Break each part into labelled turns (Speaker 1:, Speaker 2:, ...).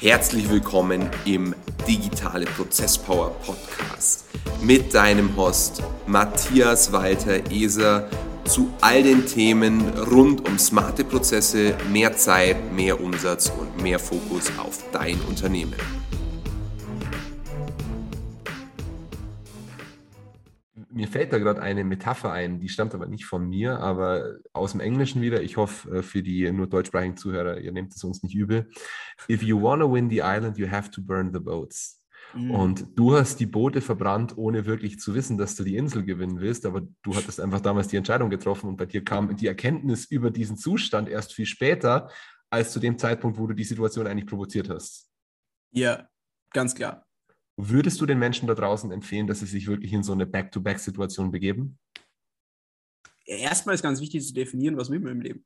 Speaker 1: Herzlich willkommen im Digitale Prozesspower Podcast mit deinem Host Matthias Walter Eser zu all den Themen rund um smarte Prozesse, mehr Zeit, mehr Umsatz und mehr Fokus auf dein Unternehmen.
Speaker 2: Mir fällt da gerade eine Metapher ein, die stammt aber nicht von mir, aber aus dem Englischen wieder. Ich hoffe, äh, für die nur deutschsprachigen Zuhörer, ihr nehmt es uns nicht übel. If you want to win the island, you have to burn the boats. Mhm. Und du hast die Boote verbrannt, ohne wirklich zu wissen, dass du die Insel gewinnen willst, aber du hattest einfach damals die Entscheidung getroffen und bei dir kam die Erkenntnis über diesen Zustand erst viel später, als zu dem Zeitpunkt, wo du die Situation eigentlich provoziert hast.
Speaker 3: Ja, ganz klar.
Speaker 2: Würdest du den Menschen da draußen empfehlen, dass sie sich wirklich in so eine Back-to-Back-Situation begeben?
Speaker 3: Erstmal ist ganz wichtig zu definieren, was will man im Leben.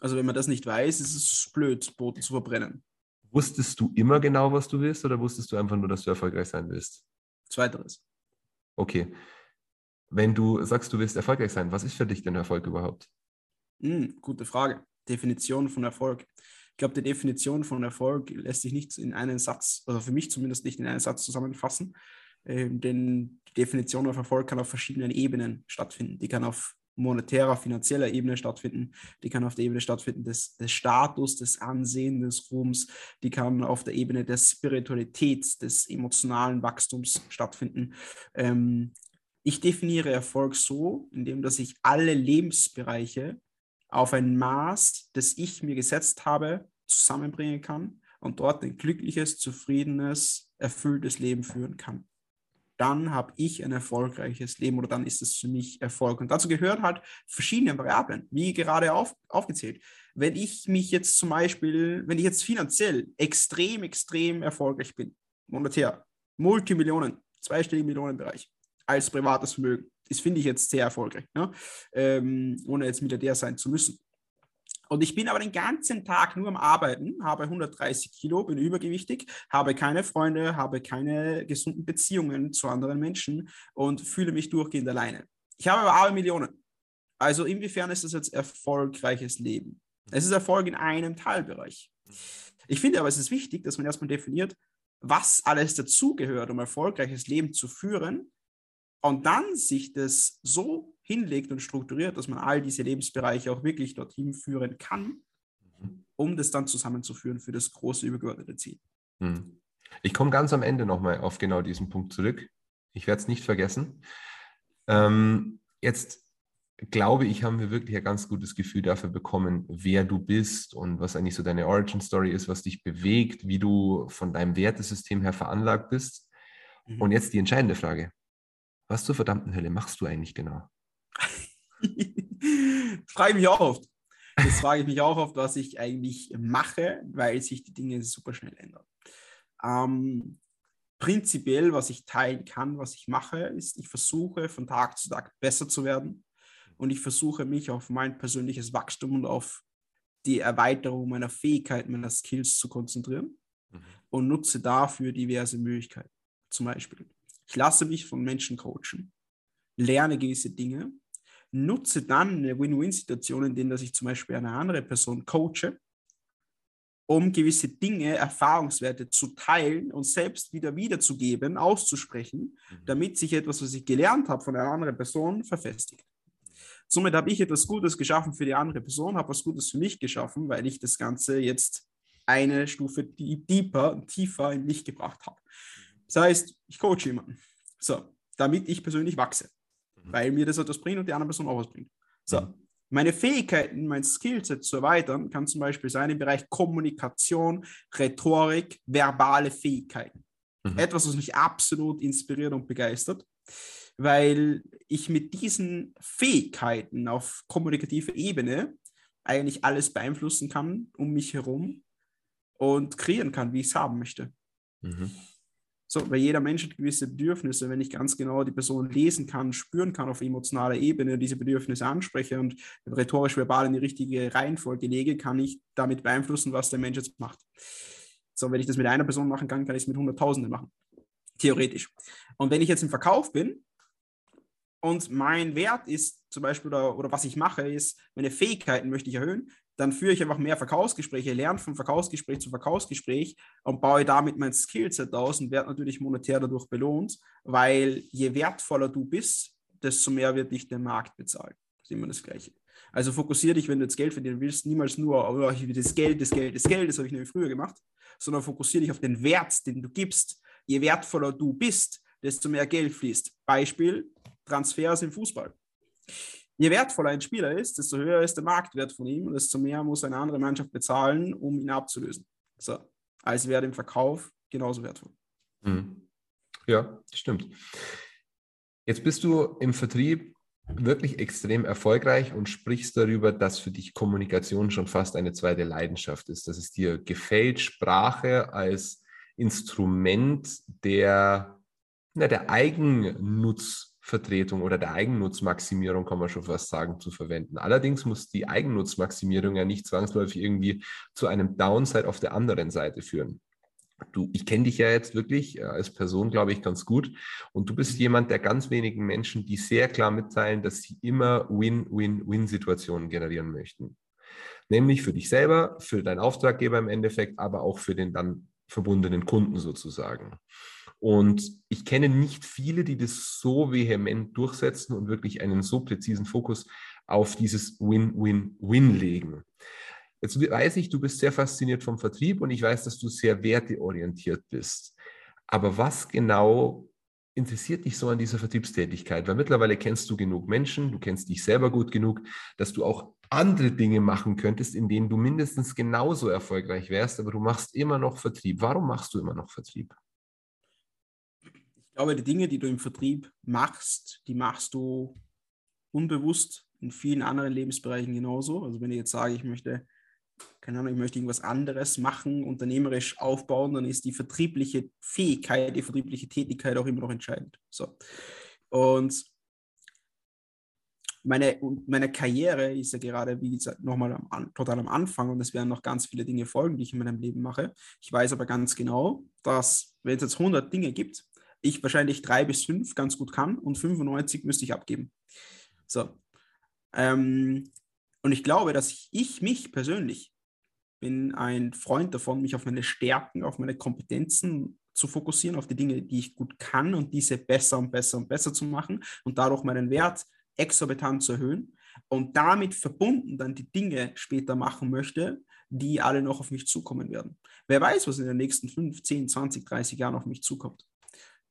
Speaker 3: Also wenn man das nicht weiß, ist es blöd, Boden zu verbrennen.
Speaker 2: Wusstest du immer genau, was du willst, oder wusstest du einfach nur, dass du erfolgreich sein willst?
Speaker 3: Zweiteres.
Speaker 2: Okay. Wenn du sagst, du willst erfolgreich sein, was ist für dich denn Erfolg überhaupt?
Speaker 3: Hm, gute Frage. Definition von Erfolg. Ich glaube, die Definition von Erfolg lässt sich nicht in einen Satz, oder für mich zumindest nicht in einen Satz zusammenfassen. Ähm, denn die Definition von Erfolg kann auf verschiedenen Ebenen stattfinden. Die kann auf monetärer, finanzieller Ebene stattfinden, die kann auf der Ebene stattfinden des, des Status, des Ansehens, des Ruhms, die kann auf der Ebene der Spiritualität, des emotionalen Wachstums stattfinden. Ähm, ich definiere Erfolg so, indem dass ich alle Lebensbereiche auf ein Maß, das ich mir gesetzt habe, zusammenbringen kann und dort ein glückliches, zufriedenes, erfülltes Leben führen kann. Dann habe ich ein erfolgreiches Leben oder dann ist es für mich Erfolg. Und dazu gehören halt verschiedene Variablen, wie gerade auf, aufgezählt. Wenn ich mich jetzt zum Beispiel, wenn ich jetzt finanziell extrem, extrem erfolgreich bin, monetär, Multimillionen, zweistelligen Millionenbereich, als privates Vermögen, das finde ich jetzt sehr erfolgreich, ne? ähm, ohne jetzt Milliardär sein zu müssen. Und ich bin aber den ganzen Tag nur am Arbeiten, habe 130 Kilo, bin übergewichtig, habe keine Freunde, habe keine gesunden Beziehungen zu anderen Menschen und fühle mich durchgehend alleine. Ich habe aber alle Millionen. Also inwiefern ist das jetzt erfolgreiches Leben? Es ist Erfolg in einem Teilbereich. Ich finde aber, es ist wichtig, dass man erstmal definiert, was alles dazugehört, um erfolgreiches Leben zu führen und dann sich das so hinlegt und strukturiert, dass man all diese Lebensbereiche auch wirklich dorthin führen kann, mhm. um das dann zusammenzuführen für das große übergeordnete Ziel.
Speaker 2: Mhm. Ich komme ganz am Ende nochmal auf genau diesen Punkt zurück. Ich werde es nicht vergessen. Ähm, jetzt glaube ich, haben wir wirklich ein ganz gutes Gefühl dafür bekommen, wer du bist und was eigentlich so deine Origin Story ist, was dich bewegt, wie du von deinem Wertesystem her veranlagt bist. Mhm. Und jetzt die entscheidende Frage. Was zur verdammten Hölle machst du eigentlich genau?
Speaker 3: frage ich mich auch oft. Das frage ich mich auch oft, was ich eigentlich mache, weil sich die Dinge super schnell ändern. Ähm, prinzipiell, was ich teilen kann, was ich mache, ist, ich versuche von Tag zu Tag besser zu werden und ich versuche mich auf mein persönliches Wachstum und auf die Erweiterung meiner Fähigkeiten, meiner Skills zu konzentrieren mhm. und nutze dafür diverse Möglichkeiten. Zum Beispiel ich lasse mich von Menschen coachen, lerne gewisse Dinge, nutze dann eine Win-Win-Situation, in der ich zum Beispiel eine andere Person coache, um gewisse Dinge, Erfahrungswerte zu teilen und selbst wieder wiederzugeben, auszusprechen, mhm. damit sich etwas, was ich gelernt habe von einer anderen Person, verfestigt. Somit habe ich etwas Gutes geschaffen für die andere Person, habe was Gutes für mich geschaffen, weil ich das Ganze jetzt eine Stufe deeper, tiefer in mich gebracht habe. Das heißt, ich coache jemanden. So, damit ich persönlich wachse. Mhm. Weil mir das etwas bringt und die andere Person auch was bringt. So, mhm. meine Fähigkeiten, mein Skillset zu erweitern, kann zum Beispiel sein im Bereich Kommunikation, Rhetorik, verbale Fähigkeiten. Mhm. Etwas, was mich absolut inspiriert und begeistert, weil ich mit diesen Fähigkeiten auf kommunikativer Ebene eigentlich alles beeinflussen kann um mich herum und kreieren kann, wie ich es haben möchte. Mhm. So, weil jeder Mensch hat gewisse Bedürfnisse. Wenn ich ganz genau die Person lesen kann, spüren kann auf emotionaler Ebene, diese Bedürfnisse anspreche und rhetorisch-verbal in die richtige Reihenfolge lege, kann ich damit beeinflussen, was der Mensch jetzt macht. So, wenn ich das mit einer Person machen kann, kann ich es mit Hunderttausenden machen. Theoretisch. Und wenn ich jetzt im Verkauf bin und mein Wert ist zum Beispiel oder, oder was ich mache, ist, meine Fähigkeiten möchte ich erhöhen, dann führe ich einfach mehr Verkaufsgespräche, lerne von Verkaufsgespräch zu Verkaufsgespräch und baue damit mein Skillset aus und werde natürlich monetär dadurch belohnt, weil je wertvoller du bist, desto mehr wird dich der Markt bezahlen. Das ist immer das Gleiche. Also fokussiere dich, wenn du jetzt Geld verdienen willst, niemals nur, oh, ich will das Geld, das Geld, das Geld, das habe ich nämlich früher gemacht, sondern fokussiere dich auf den Wert, den du gibst. Je wertvoller du bist, desto mehr Geld fließt. Beispiel Transfers im Fußball. Je wertvoller ein Spieler ist, desto höher ist der Marktwert von ihm und desto mehr muss eine andere Mannschaft bezahlen, um ihn abzulösen. So, als wäre im Verkauf genauso wertvoll.
Speaker 2: Mhm. Ja, stimmt. Jetzt bist du im Vertrieb wirklich extrem erfolgreich und sprichst darüber, dass für dich Kommunikation schon fast eine zweite Leidenschaft ist, dass es dir gefällt, Sprache als Instrument der, na, der Eigennutzvertretung oder der Eigennutzmaximierung, kann man schon fast sagen, zu verwenden. Allerdings muss die Eigennutzmaximierung ja nicht zwangsläufig irgendwie zu einem Downside auf der anderen Seite führen. Du, ich kenne dich ja jetzt wirklich äh, als Person, glaube ich, ganz gut. Und du bist jemand der ganz wenigen Menschen, die sehr klar mitteilen, dass sie immer Win-Win-Win-Situationen generieren möchten. Nämlich für dich selber, für deinen Auftraggeber im Endeffekt, aber auch für den dann verbundenen Kunden sozusagen. Und ich kenne nicht viele, die das so vehement durchsetzen und wirklich einen so präzisen Fokus auf dieses Win-Win-Win legen. Jetzt weiß ich, du bist sehr fasziniert vom Vertrieb und ich weiß, dass du sehr werteorientiert bist. Aber was genau interessiert dich so an dieser Vertriebstätigkeit? Weil mittlerweile kennst du genug Menschen, du kennst dich selber gut genug, dass du auch andere Dinge machen könntest, in denen du mindestens genauso erfolgreich wärst, aber du machst immer noch Vertrieb. Warum machst du immer noch Vertrieb?
Speaker 3: Glaube, die Dinge, die du im Vertrieb machst, die machst du unbewusst in vielen anderen Lebensbereichen genauso. Also wenn ich jetzt sage, ich möchte keine Ahnung, ich möchte irgendwas anderes machen, unternehmerisch aufbauen, dann ist die vertriebliche Fähigkeit, die vertriebliche Tätigkeit auch immer noch entscheidend. So. Und meine, meine Karriere ist ja gerade, wie gesagt, nochmal am, total am Anfang und es werden noch ganz viele Dinge folgen, die ich in meinem Leben mache. Ich weiß aber ganz genau, dass, wenn es jetzt 100 Dinge gibt, ich wahrscheinlich drei bis fünf ganz gut kann und 95 müsste ich abgeben. So. Ähm, und ich glaube, dass ich, ich mich persönlich bin ein Freund davon, mich auf meine Stärken, auf meine Kompetenzen zu fokussieren, auf die Dinge, die ich gut kann und diese besser und besser und besser zu machen und dadurch meinen Wert exorbitant zu erhöhen und damit verbunden dann die Dinge später machen möchte, die alle noch auf mich zukommen werden. Wer weiß, was in den nächsten 5, 10, 20, 30 Jahren auf mich zukommt.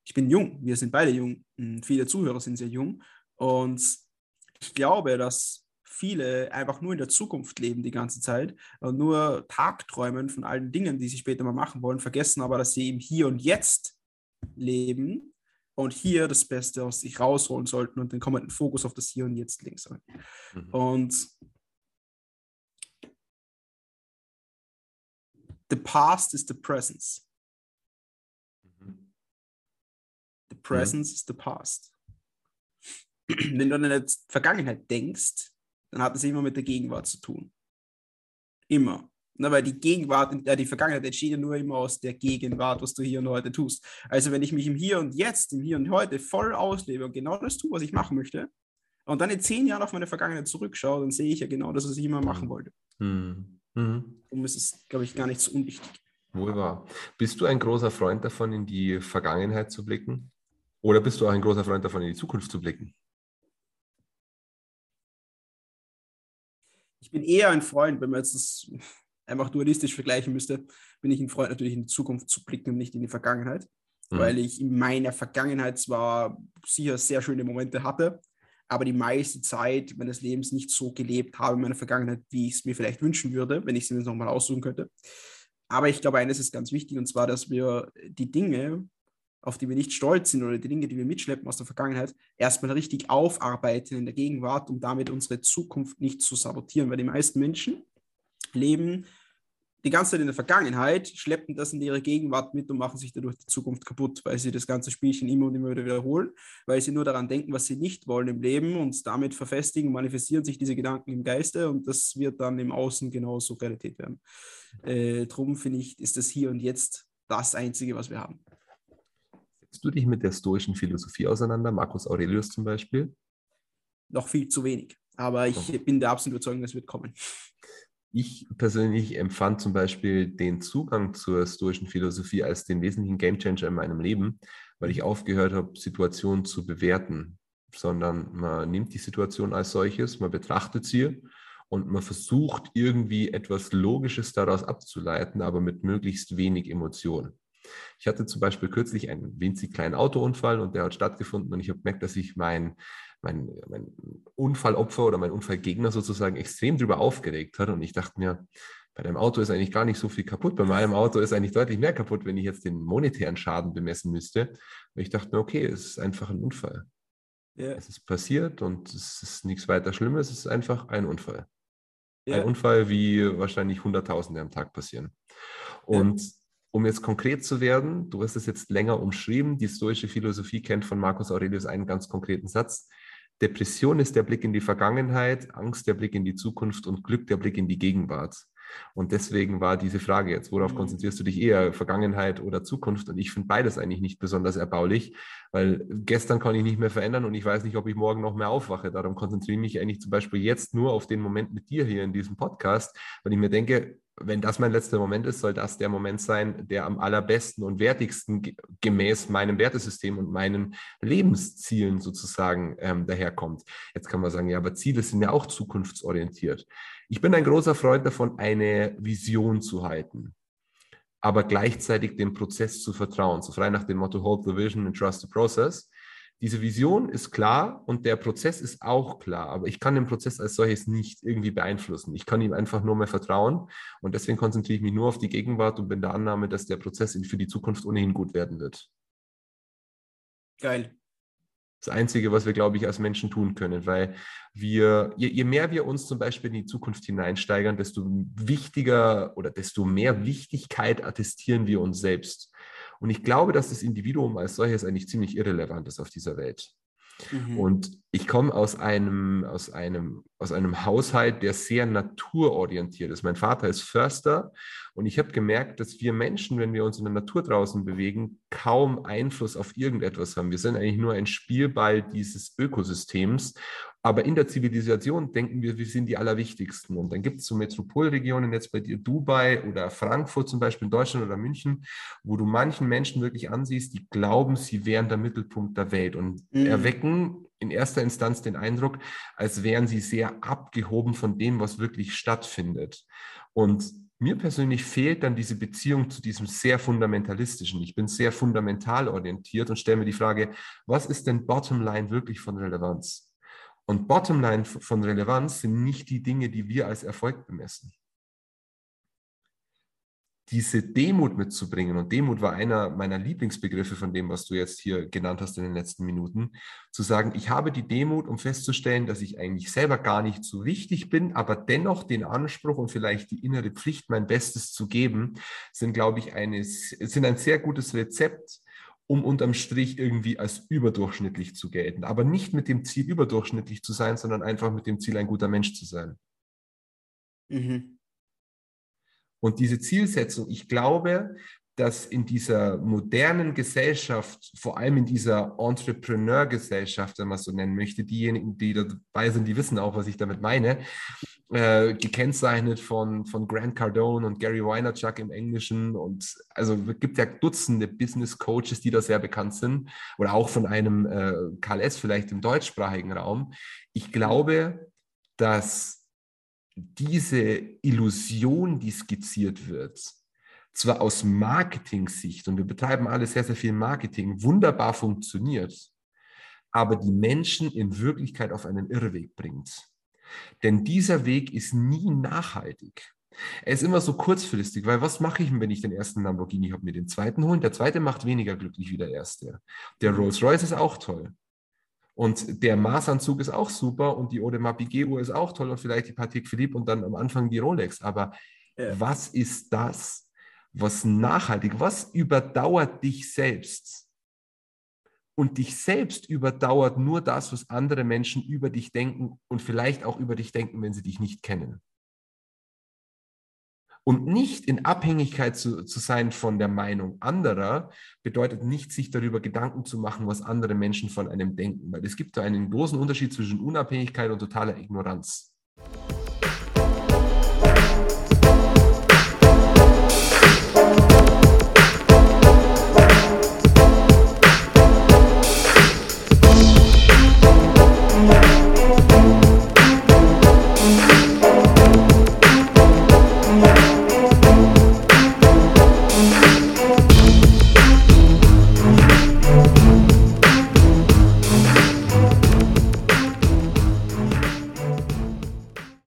Speaker 3: Ich bin jung, wir sind beide jung, viele Zuhörer sind sehr jung und ich glaube, dass viele einfach nur in der Zukunft leben die ganze Zeit und nur Tagträumen von allen Dingen, die sie später mal machen wollen, vergessen aber, dass sie im Hier und Jetzt leben und hier das Beste aus sich rausholen sollten und den kommenden Fokus auf das Hier und Jetzt legen sollen. Mhm. Und the past is the presence. Presence mhm. is the past. Wenn du an deine Vergangenheit denkst, dann hat es immer mit der Gegenwart zu tun. Immer. Na, weil die Gegenwart, äh, die Vergangenheit entsteht ja nur immer aus der Gegenwart, was du hier und heute tust. Also wenn ich mich im Hier und Jetzt, im Hier und Heute voll auslebe und genau das tue, was ich machen möchte, und dann in zehn Jahren auf meine Vergangenheit zurückschaue, dann sehe ich ja genau das, was ich immer machen wollte. Mhm. Mhm. Darum ist es, glaube ich, gar nicht so unwichtig.
Speaker 2: Wohl wahr. Bist du ein großer Freund davon, in die Vergangenheit zu blicken? Oder bist du auch ein großer Freund davon, in die Zukunft zu blicken?
Speaker 3: Ich bin eher ein Freund, wenn man jetzt das einfach dualistisch vergleichen müsste, bin ich ein Freund natürlich in die Zukunft zu blicken und nicht in die Vergangenheit, mhm. weil ich in meiner Vergangenheit zwar sicher sehr schöne Momente hatte, aber die meiste Zeit meines Lebens nicht so gelebt habe in meiner Vergangenheit, wie ich es mir vielleicht wünschen würde, wenn ich es mir nochmal aussuchen könnte. Aber ich glaube, eines ist ganz wichtig, und zwar, dass wir die Dinge, auf die wir nicht stolz sind oder die Dinge, die wir mitschleppen aus der Vergangenheit, erstmal richtig aufarbeiten in der Gegenwart, um damit unsere Zukunft nicht zu sabotieren. Weil die meisten Menschen leben die ganze Zeit in der Vergangenheit, schleppen das in ihre Gegenwart mit und machen sich dadurch die Zukunft kaputt, weil sie das ganze Spielchen immer und immer wieder wiederholen, weil sie nur daran denken, was sie nicht wollen im Leben und damit verfestigen, manifestieren sich diese Gedanken im Geiste und das wird dann im Außen genauso Realität werden. Äh, drum finde ich, ist das hier und jetzt das Einzige, was wir haben.
Speaker 2: Du dich mit der stoischen Philosophie auseinander, Marcus Aurelius zum Beispiel?
Speaker 3: noch viel zu wenig. Aber ich bin der absoluten Überzeugung, es wird kommen.
Speaker 2: Ich persönlich empfand zum Beispiel den Zugang zur stoischen Philosophie als den wesentlichen Gamechanger in meinem Leben, weil ich aufgehört habe, Situationen zu bewerten, sondern man nimmt die Situation als solches, man betrachtet sie und man versucht irgendwie etwas Logisches daraus abzuleiten, aber mit möglichst wenig Emotionen. Ich hatte zum Beispiel kürzlich einen winzig kleinen Autounfall und der hat stattgefunden und ich habe gemerkt, dass sich mein, mein, mein Unfallopfer oder mein Unfallgegner sozusagen extrem darüber aufgeregt hat und ich dachte mir, bei deinem Auto ist eigentlich gar nicht so viel kaputt. Bei meinem Auto ist eigentlich deutlich mehr kaputt, wenn ich jetzt den monetären Schaden bemessen müsste. Und ich dachte mir, okay, es ist einfach ein Unfall. Ja. Es ist passiert und es ist nichts weiter Schlimmes, es ist einfach ein Unfall. Ja. Ein Unfall, wie wahrscheinlich Hunderttausende am Tag passieren. Und ja. Um jetzt konkret zu werden, du hast es jetzt länger umschrieben, die stoische Philosophie kennt von Marcus Aurelius einen ganz konkreten Satz. Depression ist der Blick in die Vergangenheit, Angst der Blick in die Zukunft und Glück der Blick in die Gegenwart. Und deswegen war diese Frage jetzt, worauf mhm. konzentrierst du dich eher, Vergangenheit oder Zukunft? Und ich finde beides eigentlich nicht besonders erbaulich, weil gestern kann ich nicht mehr verändern und ich weiß nicht, ob ich morgen noch mehr aufwache. Darum konzentriere ich mich eigentlich zum Beispiel jetzt nur auf den Moment mit dir hier in diesem Podcast, weil ich mir denke, wenn das mein letzter Moment ist, soll das der Moment sein, der am allerbesten und wertigsten gemäß meinem Wertesystem und meinen Lebenszielen sozusagen ähm, daherkommt. Jetzt kann man sagen, ja, aber Ziele sind ja auch zukunftsorientiert. Ich bin ein großer Freund davon, eine Vision zu halten, aber gleichzeitig dem Prozess zu vertrauen. So frei nach dem Motto Hold the Vision and Trust the Process. Diese Vision ist klar und der Prozess ist auch klar, aber ich kann den Prozess als solches nicht irgendwie beeinflussen. Ich kann ihm einfach nur mehr vertrauen und deswegen konzentriere ich mich nur auf die Gegenwart und bin der Annahme, dass der Prozess für die Zukunft ohnehin gut werden wird.
Speaker 3: Geil.
Speaker 2: Das Einzige, was wir, glaube ich, als Menschen tun können, weil wir, je, je, mehr wir uns zum Beispiel in die Zukunft hineinsteigern, desto wichtiger oder desto mehr Wichtigkeit attestieren wir uns selbst. Und ich glaube, dass das Individuum als solches eigentlich ziemlich irrelevant ist auf dieser Welt. Mhm. Und ich komme aus einem, aus, einem, aus einem Haushalt, der sehr naturorientiert ist. Mein Vater ist Förster und ich habe gemerkt, dass wir Menschen, wenn wir uns in der Natur draußen bewegen, kaum Einfluss auf irgendetwas haben. Wir sind eigentlich nur ein Spielball dieses Ökosystems aber in der Zivilisation denken wir, wir sind die Allerwichtigsten. Und dann gibt es so Metropolregionen, jetzt bei dir Dubai oder Frankfurt zum Beispiel in Deutschland oder München, wo du manchen Menschen wirklich ansiehst, die glauben, sie wären der Mittelpunkt der Welt und mhm. erwecken in erster Instanz den Eindruck, als wären sie sehr abgehoben von dem, was wirklich stattfindet. Und mir persönlich fehlt dann diese Beziehung zu diesem sehr fundamentalistischen. Ich bin sehr fundamental orientiert und stelle mir die Frage, was ist denn Bottomline wirklich von Relevanz? Und Bottomline von Relevanz sind nicht die Dinge, die wir als Erfolg bemessen. Diese Demut mitzubringen, und Demut war einer meiner Lieblingsbegriffe von dem, was du jetzt hier genannt hast in den letzten Minuten, zu sagen, ich habe die Demut, um festzustellen, dass ich eigentlich selber gar nicht so wichtig bin, aber dennoch den Anspruch und vielleicht die innere Pflicht, mein Bestes zu geben, sind, glaube ich, eine, sind ein sehr gutes Rezept, um unterm Strich irgendwie als überdurchschnittlich zu gelten. Aber nicht mit dem Ziel, überdurchschnittlich zu sein, sondern einfach mit dem Ziel, ein guter Mensch zu sein. Mhm. Und diese Zielsetzung, ich glaube, dass in dieser modernen Gesellschaft, vor allem in dieser Entrepreneur-Gesellschaft, wenn man es so nennen möchte, diejenigen, die dabei sind, die wissen auch, was ich damit meine, äh, gekennzeichnet von, von Grant Cardone und Gary Vaynerchuk im Englischen und also gibt ja Dutzende Business Coaches, die da sehr bekannt sind oder auch von einem äh, Karl S. vielleicht im deutschsprachigen Raum. Ich glaube, dass diese Illusion, die skizziert wird, zwar aus Marketing-Sicht, und wir betreiben alle sehr, sehr viel Marketing, wunderbar funktioniert, aber die Menschen in Wirklichkeit auf einen Irrweg bringt. Denn dieser Weg ist nie nachhaltig. Er ist immer so kurzfristig, weil was mache ich, wenn ich den ersten Lamborghini habe, mir den zweiten holen? Der zweite macht weniger glücklich wie der erste. Der. Rolls-Royce ist auch toll. Und der Maßanzug ist auch super und die Audemars Piguet-Uhr ist auch toll und vielleicht die Patek Philippe und dann am Anfang die Rolex. Aber ja. was ist das, was nachhaltig, was überdauert dich selbst? Und dich selbst überdauert nur das, was andere Menschen über dich denken und vielleicht auch über dich denken, wenn sie dich nicht kennen. Und nicht in Abhängigkeit zu, zu sein von der Meinung anderer, bedeutet nicht, sich darüber Gedanken zu machen, was andere Menschen von einem denken. Weil es gibt da einen großen Unterschied zwischen Unabhängigkeit und totaler Ignoranz.